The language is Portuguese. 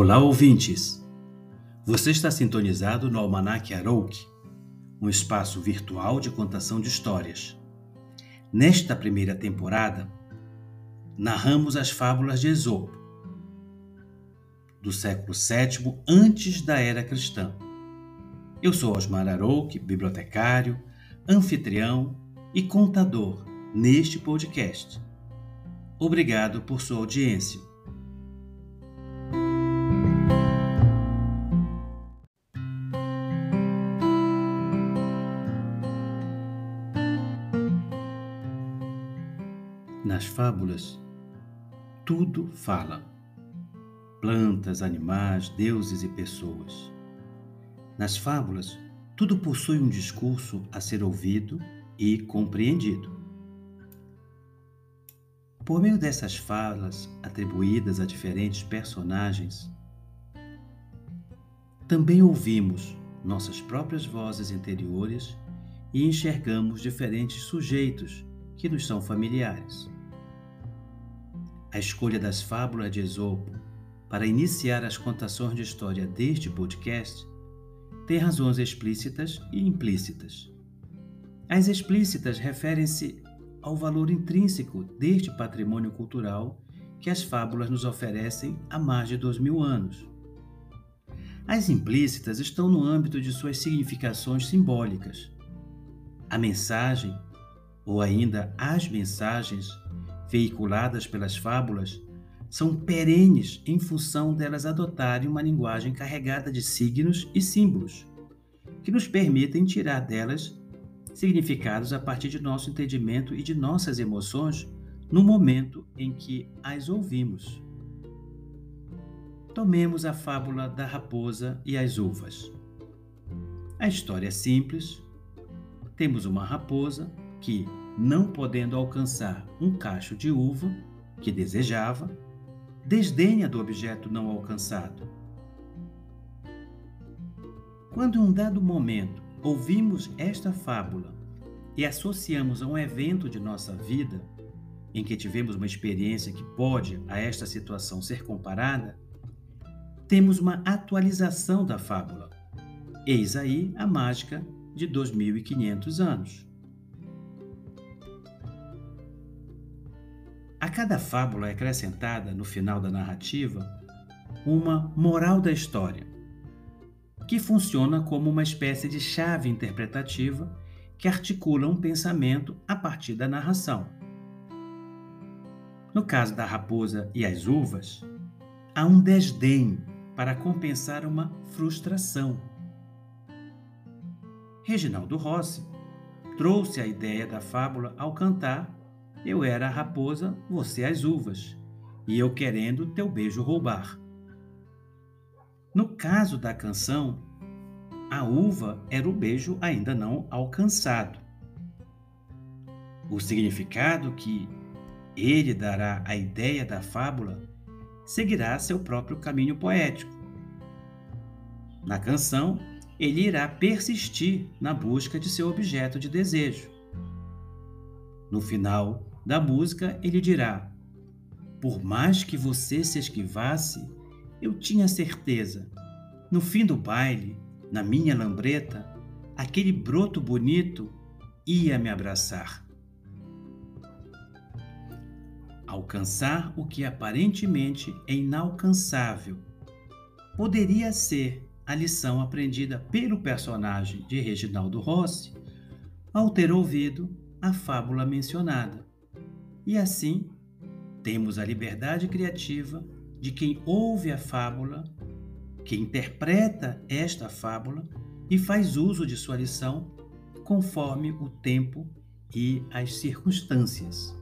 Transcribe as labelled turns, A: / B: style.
A: Olá, ouvintes! Você está sintonizado no Almanac Arouk, um espaço virtual de contação de histórias. Nesta primeira temporada, narramos as fábulas de Esopo, do século VII antes da era cristã. Eu sou Osmar Arouk, bibliotecário, anfitrião e contador neste podcast. Obrigado por sua audiência. Nas fábulas, tudo fala. Plantas, animais, deuses e pessoas. Nas fábulas, tudo possui um discurso a ser ouvido e compreendido. Por meio dessas falas atribuídas a diferentes personagens, também ouvimos nossas próprias vozes interiores e enxergamos diferentes sujeitos que nos são familiares. A escolha das fábulas de Esopo para iniciar as contações de história deste podcast tem razões explícitas e implícitas. As explícitas referem-se ao valor intrínseco deste patrimônio cultural que as fábulas nos oferecem há mais de dois mil anos. As implícitas estão no âmbito de suas significações simbólicas. A mensagem ou ainda as mensagens veiculadas pelas fábulas são perenes em função delas adotarem uma linguagem carregada de signos e símbolos, que nos permitem tirar delas significados a partir de nosso entendimento e de nossas emoções no momento em que as ouvimos. Tomemos a fábula da raposa e as uvas. A história é simples. Temos uma raposa que, não podendo alcançar um cacho de uva que desejava, desdenha do objeto não alcançado. Quando em um dado momento ouvimos esta fábula e associamos a um evento de nossa vida em que tivemos uma experiência que pode a esta situação ser comparada, temos uma atualização da fábula. Eis aí a mágica de 2500 anos. A cada fábula é acrescentada, no final da narrativa, uma moral da história, que funciona como uma espécie de chave interpretativa que articula um pensamento a partir da narração. No caso da raposa e as uvas, há um desdém para compensar uma frustração. Reginaldo Rossi trouxe a ideia da fábula ao cantar eu era a raposa, você as uvas, e eu querendo teu beijo roubar. No caso da canção, a uva era o beijo ainda não alcançado. O significado que ele dará à ideia da fábula seguirá seu próprio caminho poético. Na canção, ele irá persistir na busca de seu objeto de desejo. No final da música, ele dirá: Por mais que você se esquivasse, eu tinha certeza. No fim do baile, na minha lambreta, aquele broto bonito ia me abraçar. Alcançar o que aparentemente é inalcançável poderia ser a lição aprendida pelo personagem de Reginaldo Rossi ao ter ouvido a fábula mencionada. E assim, temos a liberdade criativa de quem ouve a fábula, que interpreta esta fábula e faz uso de sua lição conforme o tempo e as circunstâncias.